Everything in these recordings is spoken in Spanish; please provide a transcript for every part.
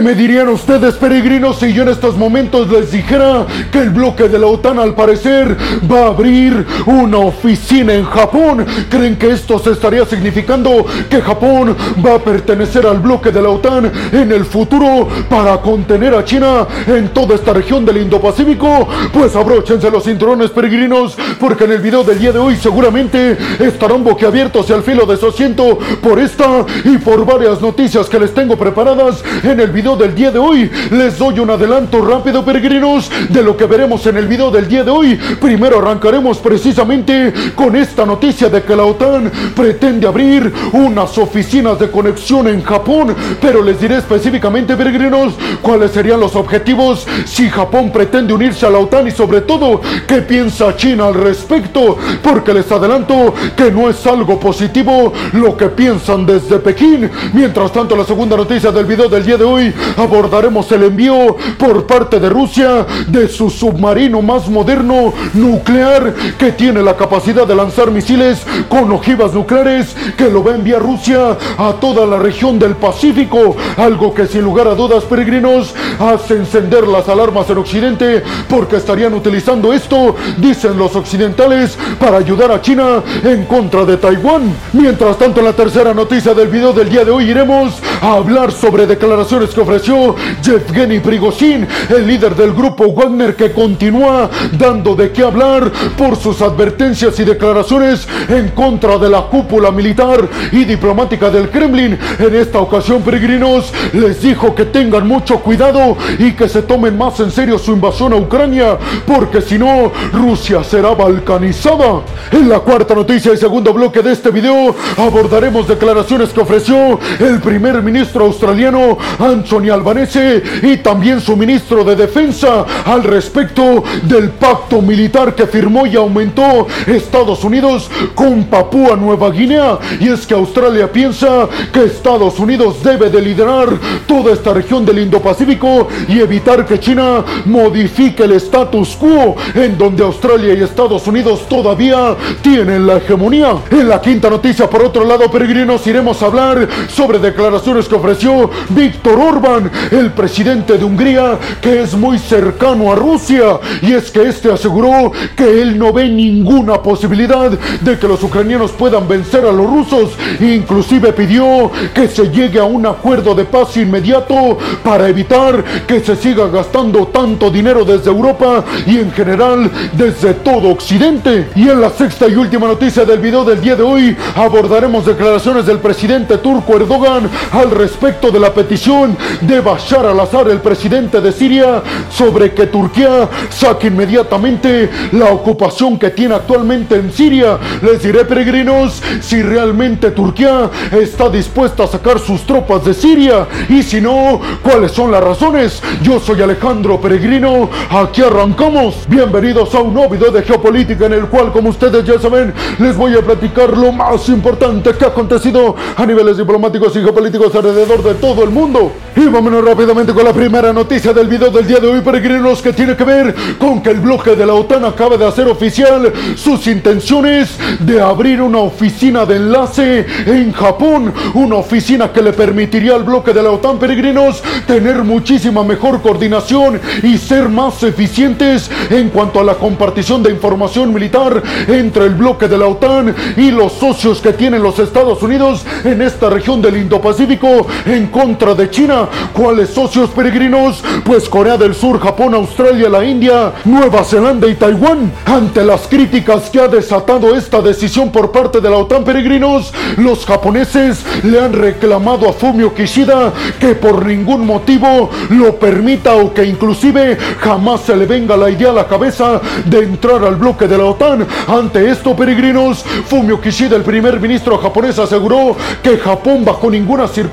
¿Qué me dirían ustedes, peregrinos, si yo en estos momentos les dijera que el bloque de la OTAN al parecer va a abrir una oficina en Japón? ¿Creen que esto se estaría significando que Japón va a pertenecer al bloque de la OTAN en el futuro para contener a China en toda esta región del Indo-Pacífico? Pues abróchense los cinturones, peregrinos, porque en el video del día de hoy seguramente estarán boquiabiertos y al filo de su asiento por esta y por varias noticias que les tengo preparadas en el video del día de hoy. Les doy un adelanto rápido, peregrinos, de lo que veremos en el video del día de hoy. Primero arrancaremos precisamente con esta noticia de que la OTAN pretende abrir unas oficinas de conexión en Japón, pero les diré específicamente, peregrinos, cuáles serían los objetivos si Japón pretende unirse a la OTAN y sobre todo qué piensa China al respecto, porque les adelanto que no es algo positivo lo que piensan desde Pekín. Mientras tanto, la segunda noticia del video del día de hoy abordaremos el envío por parte de Rusia de su submarino más moderno nuclear que tiene la capacidad de lanzar misiles con ojivas nucleares que lo va a enviar Rusia a toda la región del Pacífico, algo que sin lugar a dudas peregrinos hace encender las alarmas en Occidente porque estarían utilizando esto, dicen los occidentales, para ayudar a China en contra de Taiwán. Mientras tanto, en la tercera noticia del video del día de hoy iremos a hablar sobre declaraciones que ofreció Yevgeny Prigozhin, el líder del grupo Wagner que continúa dando de qué hablar por sus advertencias y declaraciones en contra de la cúpula militar y diplomática del Kremlin. En esta ocasión, peregrinos, les dijo que tengan mucho cuidado y que se tomen más en serio su invasión a Ucrania, porque si no, Rusia será balcanizada. En la cuarta noticia y segundo bloque de este video abordaremos declaraciones que ofreció el primer ministro australiano Anthony Albanese y también su ministro de defensa al respecto del pacto militar que firmó y aumentó Estados Unidos con Papúa Nueva Guinea. Y es que Australia piensa que Estados Unidos debe de liderar toda esta región del Indo-Pacífico y evitar que China modifique el status quo en donde Australia y Estados Unidos todavía tienen la hegemonía. En la quinta noticia, por otro lado, peregrinos, iremos a hablar sobre declaraciones que ofreció Víctor Orban, el presidente de Hungría, que es muy cercano a Rusia. Y es que este aseguró que él no ve ninguna posibilidad de que los ucranianos puedan vencer a los rusos. Inclusive pidió que se llegue a un acuerdo de paz inmediato para evitar que se siga gastando tanto dinero desde Europa y en general desde todo Occidente. Y en la sexta y última noticia del video del día de hoy abordaremos declaraciones del presidente turco Erdogan al respecto de la petición de Bashar al-Assad, el presidente de Siria, sobre que Turquía saque inmediatamente la ocupación que tiene actualmente en Siria. Les diré, peregrinos, si realmente Turquía está dispuesta a sacar sus tropas de Siria y si no, cuáles son las razones. Yo soy Alejandro Peregrino, aquí arrancamos. Bienvenidos a un nuevo video de geopolítica en el cual, como ustedes ya saben, les voy a platicar lo más importante que ha acontecido a niveles diplomáticos y geopolíticos alrededor de todo el mundo. Y vámonos rápidamente con la primera noticia del video del día de hoy, peregrinos, que tiene que ver con que el bloque de la OTAN acaba de hacer oficial sus intenciones de abrir una oficina de enlace en Japón, una oficina que le permitiría al bloque de la OTAN, peregrinos, tener muchísima mejor coordinación y ser más eficientes en cuanto a la compartición de información militar entre el bloque de la OTAN y los socios que tienen los Estados Unidos en esta región del Indo-Pacífico en contra de China. ¿Cuáles socios peregrinos? Pues Corea del Sur, Japón, Australia, la India, Nueva Zelanda y Taiwán. Ante las críticas que ha desatado esta decisión por parte de la OTAN, peregrinos, los japoneses le han reclamado a Fumio Kishida que por ningún motivo lo permita o que inclusive jamás se le venga la idea a la cabeza de entrar al bloque de la OTAN. Ante esto, peregrinos, Fumio Kishida, el primer ministro japonés, aseguró que Japón bajo ninguna circunstancia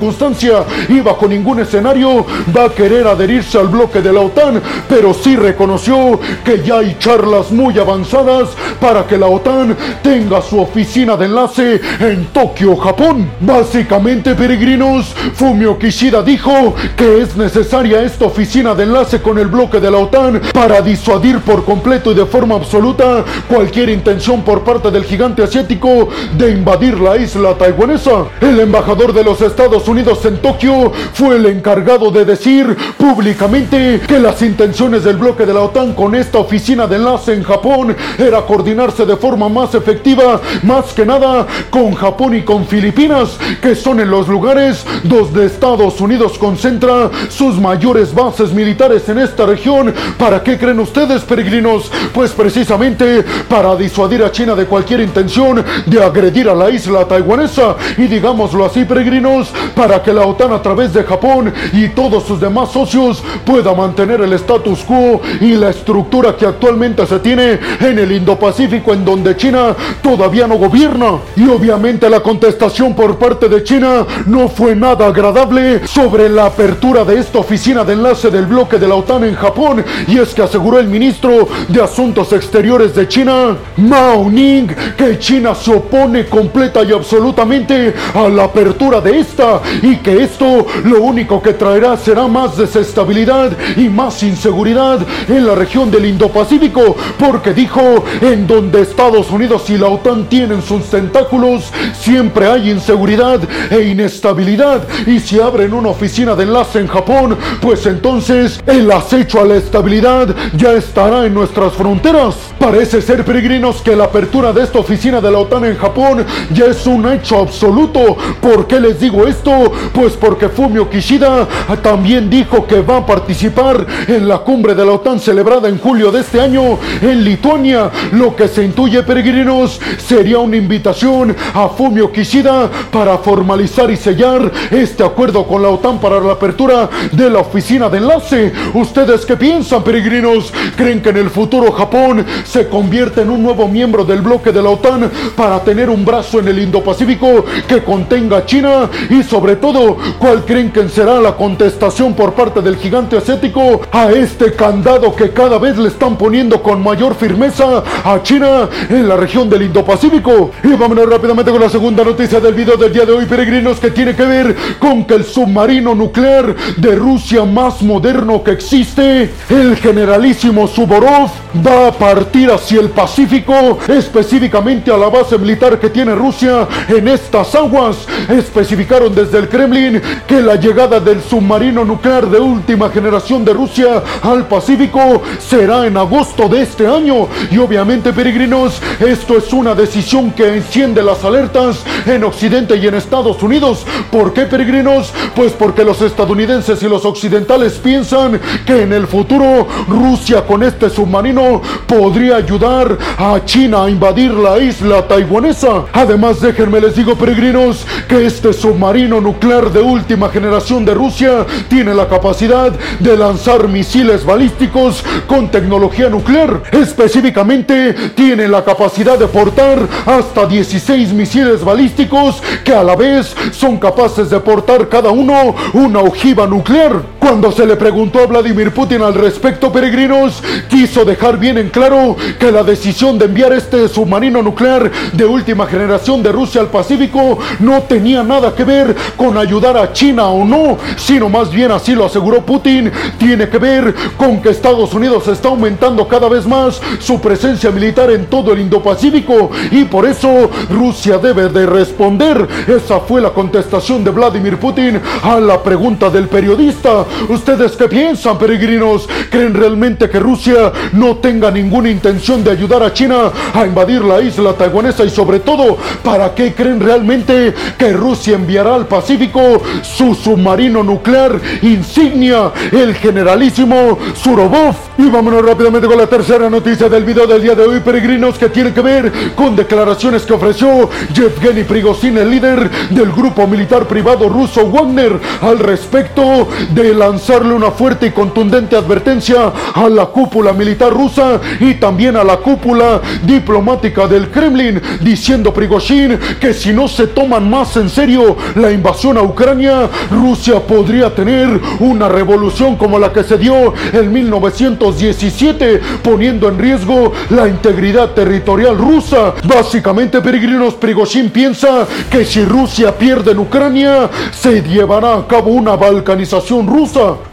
y bajo ningún escenario va a querer adherirse al bloque de la OTAN, pero sí reconoció que ya hay charlas muy avanzadas para que la OTAN tenga su oficina de enlace en Tokio, Japón. Básicamente, peregrinos, Fumio Kishida dijo que es necesaria esta oficina de enlace con el bloque de la OTAN para disuadir por completo y de forma absoluta cualquier intención por parte del gigante asiático de invadir la isla taiwanesa. El embajador de los Estados Unidos en Tokio fue el encargado de decir públicamente que las intenciones del bloque de la OTAN con esta oficina de enlace en Japón era coordinarse de forma más efectiva, más que nada con Japón y con Filipinas, que son en los lugares donde Estados Unidos concentra sus mayores bases militares en esta región. ¿Para qué creen ustedes, peregrinos? Pues precisamente para disuadir a China de cualquier intención de agredir a la isla taiwanesa y digámoslo así, peregrinos, para que la OTAN a través de Japón y todos sus demás socios pueda mantener el status quo y la estructura que actualmente se tiene en el Indo-Pacífico en donde China todavía no gobierna. Y obviamente la contestación por parte de China no fue nada agradable sobre la apertura de esta oficina de enlace del bloque de la OTAN en Japón y es que aseguró el ministro de Asuntos Exteriores de China, Mao Ning, que China se opone completa y absolutamente a la apertura de esta y que esto lo único que traerá será más desestabilidad y más inseguridad en la región del Indo-Pacífico, porque dijo, en donde Estados Unidos y la OTAN tienen sus tentáculos, siempre hay inseguridad e inestabilidad, y si abren una oficina de enlace en Japón, pues entonces el acecho a la estabilidad ya estará en nuestras fronteras. Parece ser, peregrinos, que la apertura de esta oficina de la OTAN en Japón ya es un hecho absoluto. ¿Por qué les digo esto? Pues porque Fumio Kishida también dijo que va a participar en la cumbre de la OTAN celebrada en julio de este año en Lituania. Lo que se intuye, peregrinos, sería una invitación a Fumio Kishida para formalizar y sellar este acuerdo con la OTAN para la apertura de la oficina de enlace. ¿Ustedes qué piensan, peregrinos? ¿Creen que en el futuro Japón se convierte en un nuevo miembro del bloque de la OTAN para tener un brazo en el Indo-Pacífico que contenga a China? Y sobre todo, ¿cuál creen que será la contestación por parte del gigante asiático a este candado que cada vez le están poniendo con mayor firmeza a China en la región del Indo-Pacífico? Y vámonos rápidamente con la segunda noticia del video del día de hoy, peregrinos, que tiene que ver con que el submarino nuclear de Rusia más moderno que existe, el generalísimo Suborov, va a partir hacia el Pacífico, específicamente a la base militar que tiene Rusia en estas aguas. Especificaron desde el Kremlin que la llegada del submarino nuclear de última generación de Rusia al Pacífico será en agosto de este año. Y obviamente, peregrinos, esto es una decisión que enciende las alertas en Occidente y en Estados Unidos. ¿Por qué, peregrinos? Pues porque los estadounidenses y los occidentales piensan que en el futuro Rusia con este submarino podría ayudar a China a invadir la isla taiwanesa. Además, déjenme les digo, peregrinos, que este submarino nuclear de última generación de Rusia tiene la capacidad de lanzar misiles balísticos con tecnología nuclear. Específicamente, tiene la capacidad de portar hasta 16 misiles balísticos que a la vez son capaces de portar cada uno una ojiva nuclear. Cuando se le preguntó a Vladimir Putin al respecto, peregrinos, quiso dejar bien en claro que la decisión de enviar este submarino nuclear de última generación de Rusia al Pacífico no tenía nada que ver con ayudar a China o no, sino más bien así lo aseguró Putin, tiene que ver con que Estados Unidos está aumentando cada vez más su presencia militar en todo el Indo-Pacífico y por eso Rusia debe de responder. Esa fue la contestación de Vladimir Putin a la pregunta del periodista. ¿Ustedes qué piensan, peregrinos? ¿Creen realmente que Rusia no tenga ninguna intención de ayudar a China a invadir la isla taiwanesa y sobre todo, ¿para qué creen realmente que Rusia enviará al Pacífico su submarino nuclear insignia, el generalísimo Surovov? Y vámonos rápidamente con la tercera noticia del video del día de hoy, peregrinos, que tiene que ver con declaraciones que ofreció Yevgeny Prigozhin, el líder del grupo militar privado ruso Wagner, al respecto de lanzarle una fuerte y contundente advertencia a la cúpula militar rusa y también a la cúpula diplomática del Kremlin, diciendo Prigozhin que si no se toman más en serio la invasión a Ucrania, Rusia podría tener una revolución como la que se dio en 1917, poniendo en riesgo la integridad territorial rusa. Básicamente, peregrinos, Prigozhin piensa que si Rusia pierde en Ucrania, se llevará a cabo una balcanización rusa rusa.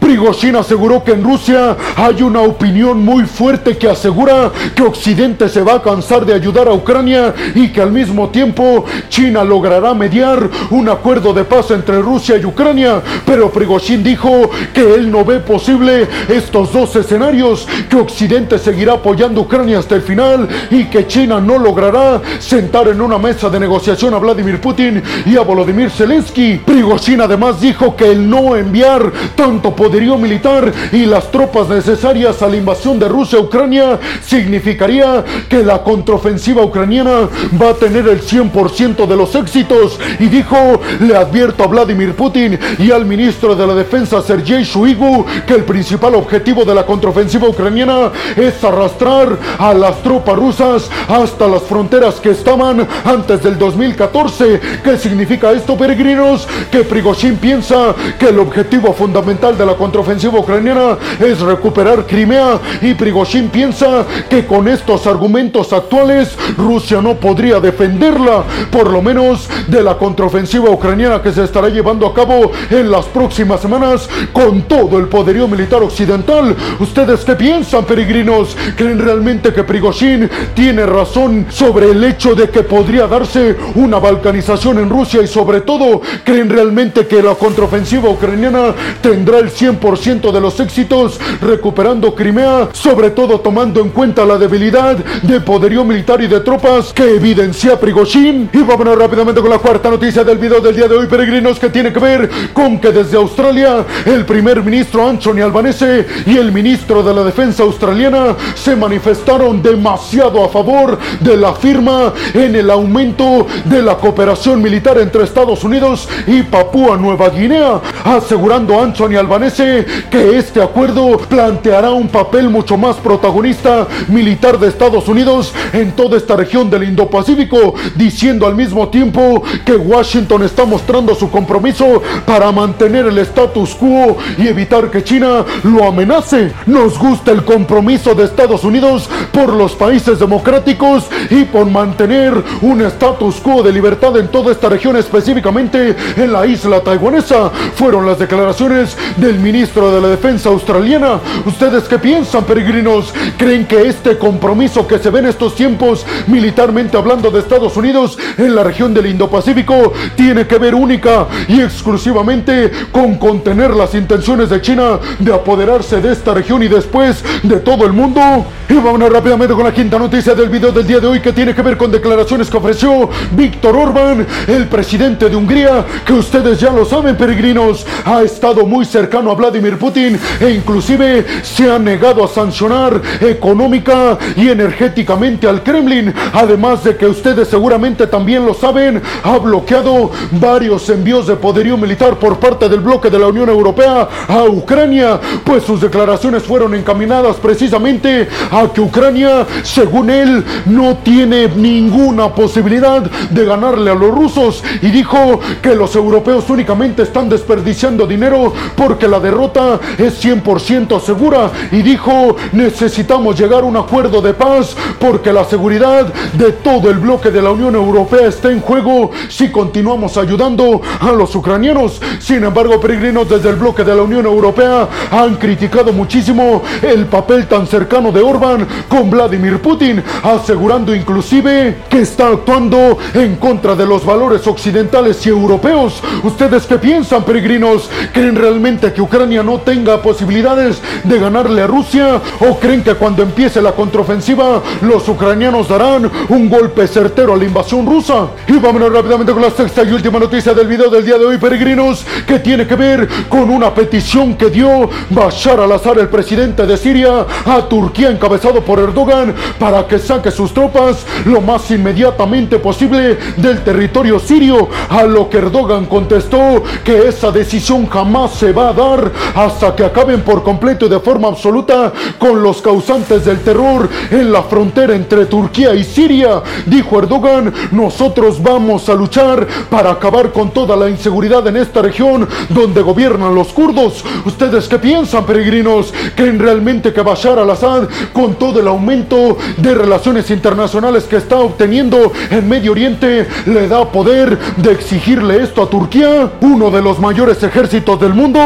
Aseguró que en Rusia hay una opinión muy fuerte que asegura que Occidente se va a cansar de ayudar a Ucrania y que al mismo tiempo China logrará mediar un acuerdo de paz entre Rusia y Ucrania. Pero Prigozhin dijo que él no ve posible estos dos escenarios, que Occidente seguirá apoyando a Ucrania hasta el final y que China no logrará sentar en una mesa de negociación a Vladimir Putin y a Volodymyr Zelensky. Prigozhin además dijo que el no enviar tanto poderío militar y las tropas necesarias a la invasión de Rusia a Ucrania significaría que la contraofensiva ucraniana va a tener el 100% de los éxitos y dijo, le advierto a Vladimir Putin y al ministro de la Defensa Sergei Shoigu que el principal objetivo de la contraofensiva ucraniana es arrastrar a las tropas rusas hasta las fronteras que estaban antes del 2014. ¿Qué significa esto, peregrinos? Que Prigozhin piensa que el objetivo fundamental de la contraofensiva ucraniana es recuperar Crimea y Prigozhin piensa que con estos argumentos actuales Rusia no podría defenderla, por lo menos de la contraofensiva ucraniana que se estará llevando a cabo en las próximas semanas con todo el poderío militar occidental. ¿Ustedes qué piensan, peregrinos? ¿Creen realmente que Prigozhin tiene razón sobre el hecho de que podría darse una balcanización en Rusia y sobre todo creen realmente que la contraofensiva ucraniana tendrá el 100% de los éxitos recuperando Crimea, sobre todo tomando en cuenta la debilidad de poderío militar y de tropas que evidencia Prigozhin? Y vámonos rápidamente con la cuarta noticia del video del día de hoy, peregrinos, que tiene que ver con que desde Australia el primer ministro Anthony Albanese y el ministro de la defensa australiana se manifestaron demasiado a favor de la firma en el aumento de la cooperación militar entre Estados Unidos y Papúa Nueva Guinea, asegurando Anthony Albanese que este acuerdo planteará un papel mucho más protagonista militar de Estados Unidos en toda esta región del Indo-Pacífico, diciendo al mismo tiempo que Washington está mostrando su compromiso para mantener el status quo y evitar que China lo amenace. Nos gusta el compromiso de Estados Unidos por los países democráticos y por mantener un status quo de libertad en toda esta región, específicamente en la isla taiwanesa. Fueron las declaraciones del ministro de la Defensa australiana. ¿Ustedes qué piensan, peregrinos? ¿Creen que este compromiso que se ve en estos tiempos, militarmente hablando de Estados Unidos en la región del Indo-Pacífico, tiene que ver única y exclusivamente con contener las intenciones de China de apoderarse de esta región y después de todo el mundo? Y vamos rápidamente con la quinta noticia del video del día de hoy que tiene que ver con declaraciones que ofreció Víctor Orban, el presidente de Hungría, que ustedes ya lo saben, peregrinos, ha estado muy cercano a Vladimir Putin e inclusive se ha negado a sancionar económica y energéticamente al Kremlin, además de que ustedes seguramente también lo saben, ha bloqueado varios envíos de poderío militar por parte del bloque de la Unión Europea a Ucrania, pues sus declaraciones fueron encaminadas precisamente a que Ucrania, según él, no tiene ninguna posibilidad de ganarle a los rusos. Y dijo que los europeos únicamente están desperdiciando dinero porque la derrota es 100% segura y dijo necesitamos llegar a un acuerdo de paz porque la seguridad de todo el bloque de la Unión Europea está en juego si continuamos ayudando a los ucranianos. Sin embargo, peregrinos desde el bloque de la Unión Europea han criticado muchísimo el papel tan cercano de Orban con Vladimir Putin, asegurando inclusive que está actuando en contra de los valores occidentales y europeos. ¿Ustedes qué piensan, peregrinos? ¿Creen que Ucrania no tenga posibilidades de ganarle a Rusia? ¿O creen que cuando empiece la contraofensiva los ucranianos darán un golpe certero a la invasión rusa? Y vámonos rápidamente con la sexta y última noticia del video del día de hoy, peregrinos, que tiene que ver con una petición que dio Bashar al-Assad, el presidente de Siria, a Turquía encabezado por Erdogan para que saque sus tropas lo más inmediatamente posible del territorio sirio, a lo que Erdogan contestó que esa decisión jamás se va a dar hasta que acaben por completo y de forma absoluta con los causantes del terror en la frontera entre Turquía y Siria. Dijo Erdogan, nosotros vamos a luchar para acabar con toda la inseguridad en esta región donde gobiernan los kurdos. ¿Ustedes qué piensan, peregrinos? ¿Creen realmente que Bashar al-Assad, con todo el aumento de relaciones internacionales que está obteniendo en Medio Oriente, le da poder de exigirle esto a Turquía, uno de los mayores ejércitos del mundo?